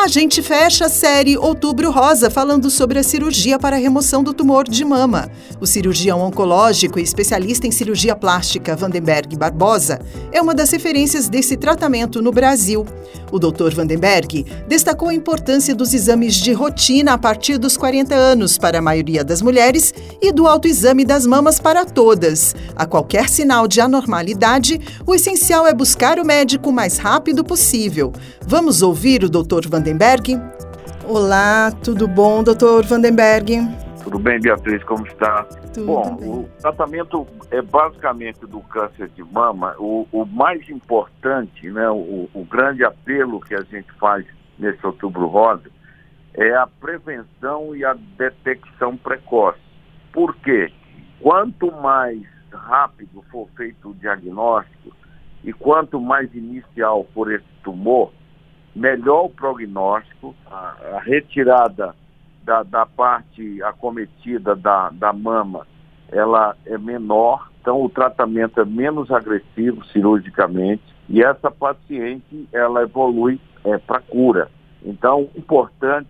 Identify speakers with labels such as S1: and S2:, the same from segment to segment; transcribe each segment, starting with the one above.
S1: A gente fecha a série Outubro Rosa falando sobre a cirurgia para a remoção do tumor de mama. O cirurgião oncológico e especialista em cirurgia plástica Vandenberg Barbosa é uma das referências desse tratamento no Brasil. O Dr. Vandenberg destacou a importância dos exames de rotina a partir dos 40 anos para a maioria das mulheres e do autoexame das mamas para todas. A qualquer sinal de anormalidade, o essencial é buscar o médico o mais rápido possível. Vamos ouvir o Dr. Vandenberg Vandenberg. Olá, tudo bom, doutor Vandenberg?
S2: Tudo bem, Beatriz, como está?
S1: Tudo
S2: bom,
S1: bem.
S2: o tratamento é basicamente do câncer de mama. O, o mais importante, né, o, o grande apelo que a gente faz nesse outubro rosa é a prevenção e a detecção precoce. Por quê? Quanto mais rápido for feito o diagnóstico e quanto mais inicial for esse tumor, melhor o prognóstico, a, a retirada da, da, parte acometida da, da mama, ela é menor, então o tratamento é menos agressivo cirurgicamente e essa paciente ela evolui é, para cura. Então, importante,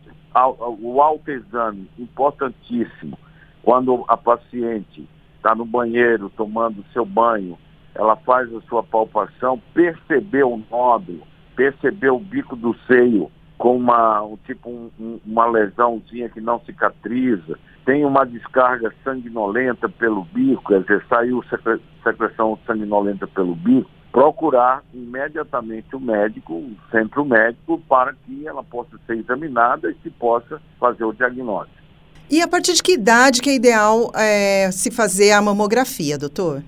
S2: o autoexame, importantíssimo, quando a paciente está no banheiro tomando seu banho, ela faz a sua palpação, percebeu o nódulo, percebeu o bico do seio com uma, um, tipo um, uma lesãozinha que não cicatriza, tem uma descarga sanguinolenta pelo bico, quer dizer, saiu secre secreção sanguinolenta pelo bico, procurar imediatamente o médico, o centro médico, para que ela possa ser examinada e se possa fazer o diagnóstico.
S1: E a partir de que idade que é ideal é, se fazer a mamografia, doutor?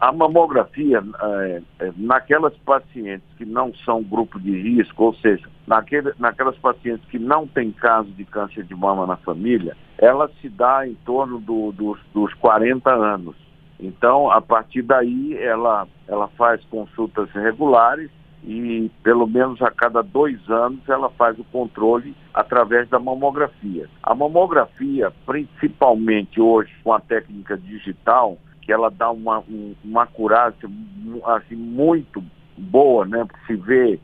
S2: A mamografia, é, é, naquelas pacientes que não são grupo de risco, ou seja, naquele, naquelas pacientes que não têm caso de câncer de mama na família, ela se dá em torno do, dos, dos 40 anos. Então, a partir daí, ela, ela faz consultas regulares e, pelo menos a cada dois anos, ela faz o controle através da mamografia. A mamografia, principalmente hoje com a técnica digital, que ela dá uma, um, uma acurácia assim, muito boa, né? Porque se vê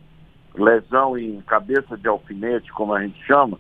S2: lesão em cabeça de alfinete, como a gente chama,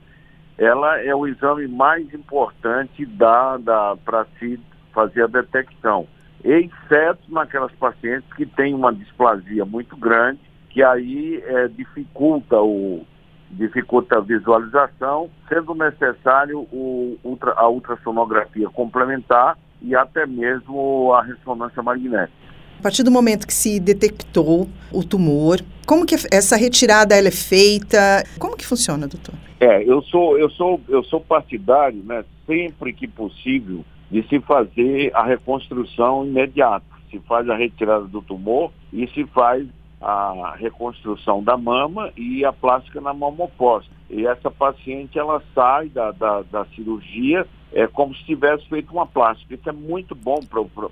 S2: ela é o exame mais importante da, da, para se fazer a detecção. Exceto naquelas pacientes que têm uma displasia muito grande, que aí é, dificulta, o, dificulta a visualização, sendo necessário o, ultra, a ultrassonografia complementar e até mesmo a ressonância magnética.
S1: A partir do momento que se detectou o tumor, como que essa retirada ela é feita? Como que funciona, doutor?
S2: É, eu sou eu sou eu sou partidário, né, sempre que possível, de se fazer a reconstrução imediata. Se faz a retirada do tumor e se faz a reconstrução da mama e a plástica na mama oposta. E essa paciente ela sai da, da, da cirurgia é como se tivesse feito uma plástica. Isso é muito bom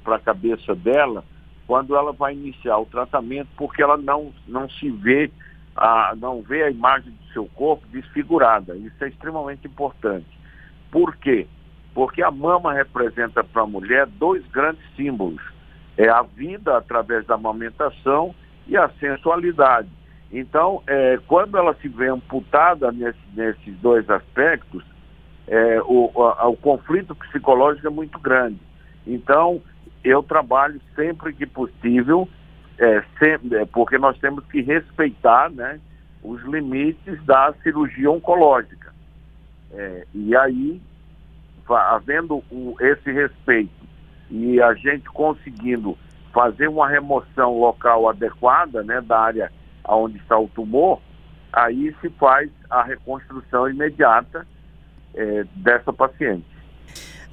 S2: para a cabeça dela quando ela vai iniciar o tratamento, porque ela não, não se vê, a, não vê a imagem do seu corpo desfigurada. Isso é extremamente importante. Por quê? Porque a mama representa para a mulher dois grandes símbolos. É a vida através da amamentação e a sensualidade. Então, é, quando ela se vê amputada nesse, nesses dois aspectos, é, o, a, o conflito psicológico é muito grande. Então, eu trabalho sempre que possível, é, sempre, é, porque nós temos que respeitar né, os limites da cirurgia oncológica. É, e aí, havendo o, esse respeito e a gente conseguindo fazer uma remoção local adequada né, da área onde está o tumor, aí se faz a reconstrução imediata é, dessa paciente.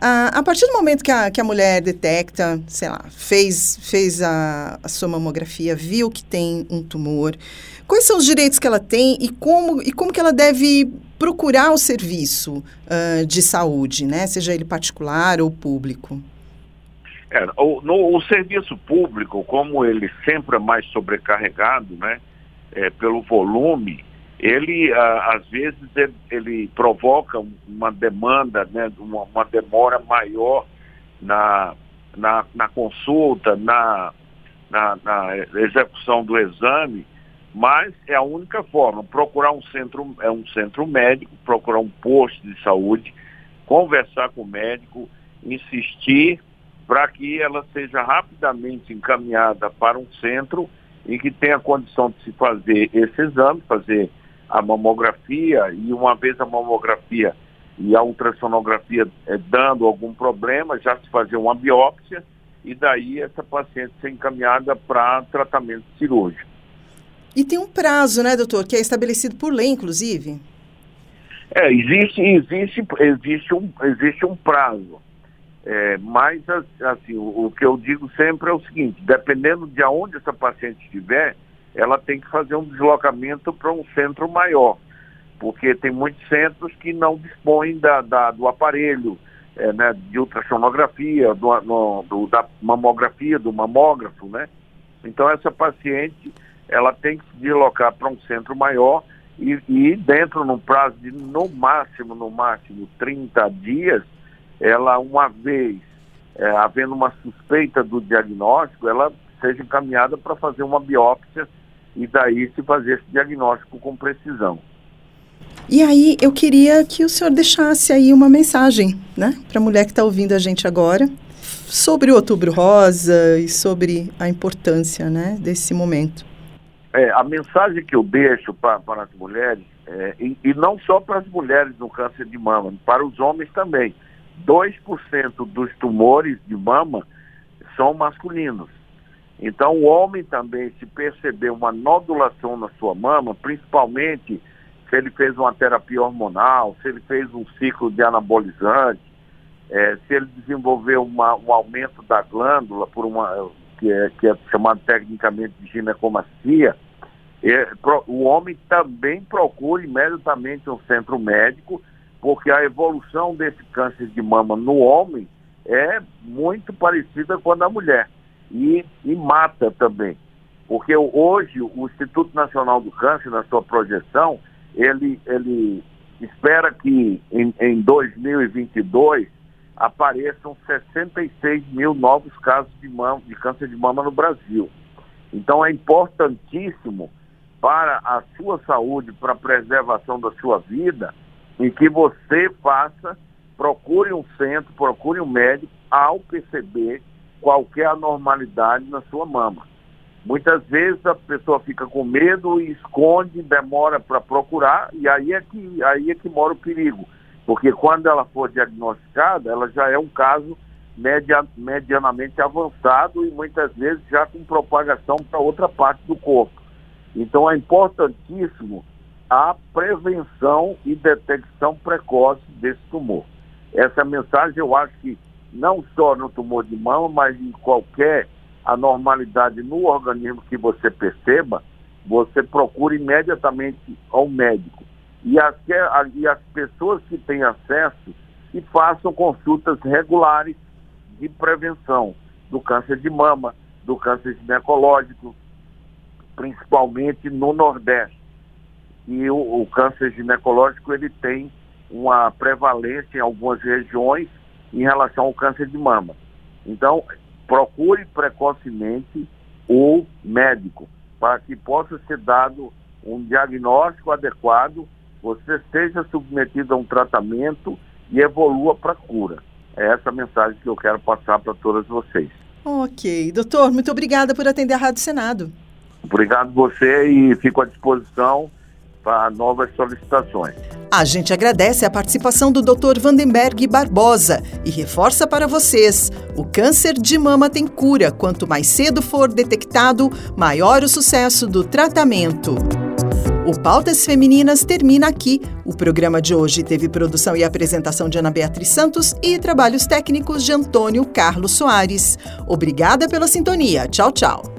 S1: Ah, a partir do momento que a, que a mulher detecta, sei lá, fez, fez a, a sua mamografia, viu que tem um tumor, quais são os direitos que ela tem e como, e como que ela deve procurar o serviço uh, de saúde, né? seja ele particular ou público?
S2: É, o, no, o serviço público, como ele sempre é mais sobrecarregado, né? é, pelo volume, ele às vezes ele, ele, provoca uma demanda, né, uma, uma demora maior na, na, na consulta, na, na, na, execução do exame, mas é a única forma, procurar um centro, é um centro médico, procurar um posto de saúde, conversar com o médico, insistir para que ela seja rapidamente encaminhada para um centro em que tenha condição de se fazer esse exame, fazer a mamografia, e uma vez a mamografia e a ultrassonografia é, dando algum problema, já se fazer uma biópsia e daí essa paciente ser encaminhada para tratamento cirúrgico.
S1: E tem um prazo, né, doutor, que é estabelecido por lei, inclusive?
S2: É, existe, existe, existe, um, existe um prazo. É, mas, assim, o, o, que eu digo sempre é o seguinte, dependendo de onde essa paciente estiver, ela tem que fazer um deslocamento para um centro maior, porque tem muitos centros que não dispõem da, da do aparelho é, né, de ultrassonografia, do, no, do, da mamografia, do mamógrafo, né? Então essa paciente ela tem que se deslocar para um centro maior e, e dentro, num prazo de no máximo, no máximo 30 dias, ela uma vez é, havendo uma suspeita do diagnóstico, ela seja encaminhada para fazer uma biópsia e daí se fazer esse diagnóstico com precisão.
S1: E aí eu queria que o senhor deixasse aí uma mensagem, né, para a mulher que está ouvindo a gente agora, sobre o Outubro Rosa e sobre a importância, né, desse momento.
S2: É, a mensagem que eu deixo para as mulheres, é, e, e, não só para as mulheres no câncer de mama, para os homens também. 2% dos tumores de mama são masculinos. Então, o homem também, se perceber uma nodulação na sua mama, principalmente se ele fez uma terapia hormonal, se ele fez um ciclo de anabolizante, é, se ele desenvolveu uma, um aumento da glândula por uma que é, que é chamado tecnicamente de ginecomastia, é, pro, o homem também procura imediatamente um centro médico, porque a evolução desse câncer de mama no homem é muito parecida com a da mulher e, e mata também. Porque hoje o Instituto Nacional do Câncer, na sua projeção, ele, ele espera que em, em 2022 apareçam 66 mil novos casos de, mama, de câncer de mama no Brasil. Então é importantíssimo para a sua saúde, para a preservação da sua vida, em que você faça, procure um centro, procure um médico ao perceber qualquer anormalidade na sua mama. Muitas vezes a pessoa fica com medo e esconde, demora para procurar, e aí é, que, aí é que mora o perigo. Porque quando ela for diagnosticada, ela já é um caso media, medianamente avançado e muitas vezes já com propagação para outra parte do corpo. Então é importantíssimo a prevenção e detecção precoce desse tumor. Essa mensagem eu acho que não só no tumor de mama, mas em qualquer anormalidade no organismo que você perceba, você procura imediatamente ao médico. E as, e as pessoas que têm acesso, que façam consultas regulares de prevenção do câncer de mama, do câncer ginecológico, principalmente no Nordeste. E o, o câncer ginecológico ele tem uma prevalência em algumas regiões em relação ao câncer de mama. Então, procure precocemente o médico para que possa ser dado um diagnóstico adequado, você seja submetido a um tratamento e evolua para a cura. É essa a mensagem que eu quero passar para todas vocês.
S1: Ok. Doutor, muito obrigada por atender a Rádio Senado.
S2: Obrigado você e fico à disposição para novas solicitações.
S1: A gente agradece a participação do Dr. Vandenberg Barbosa e reforça para vocês: o câncer de mama tem cura. Quanto mais cedo for detectado, maior o sucesso do tratamento. O Pautas Femininas termina aqui. O programa de hoje teve produção e apresentação de Ana Beatriz Santos e trabalhos técnicos de Antônio Carlos Soares. Obrigada pela sintonia. Tchau, tchau.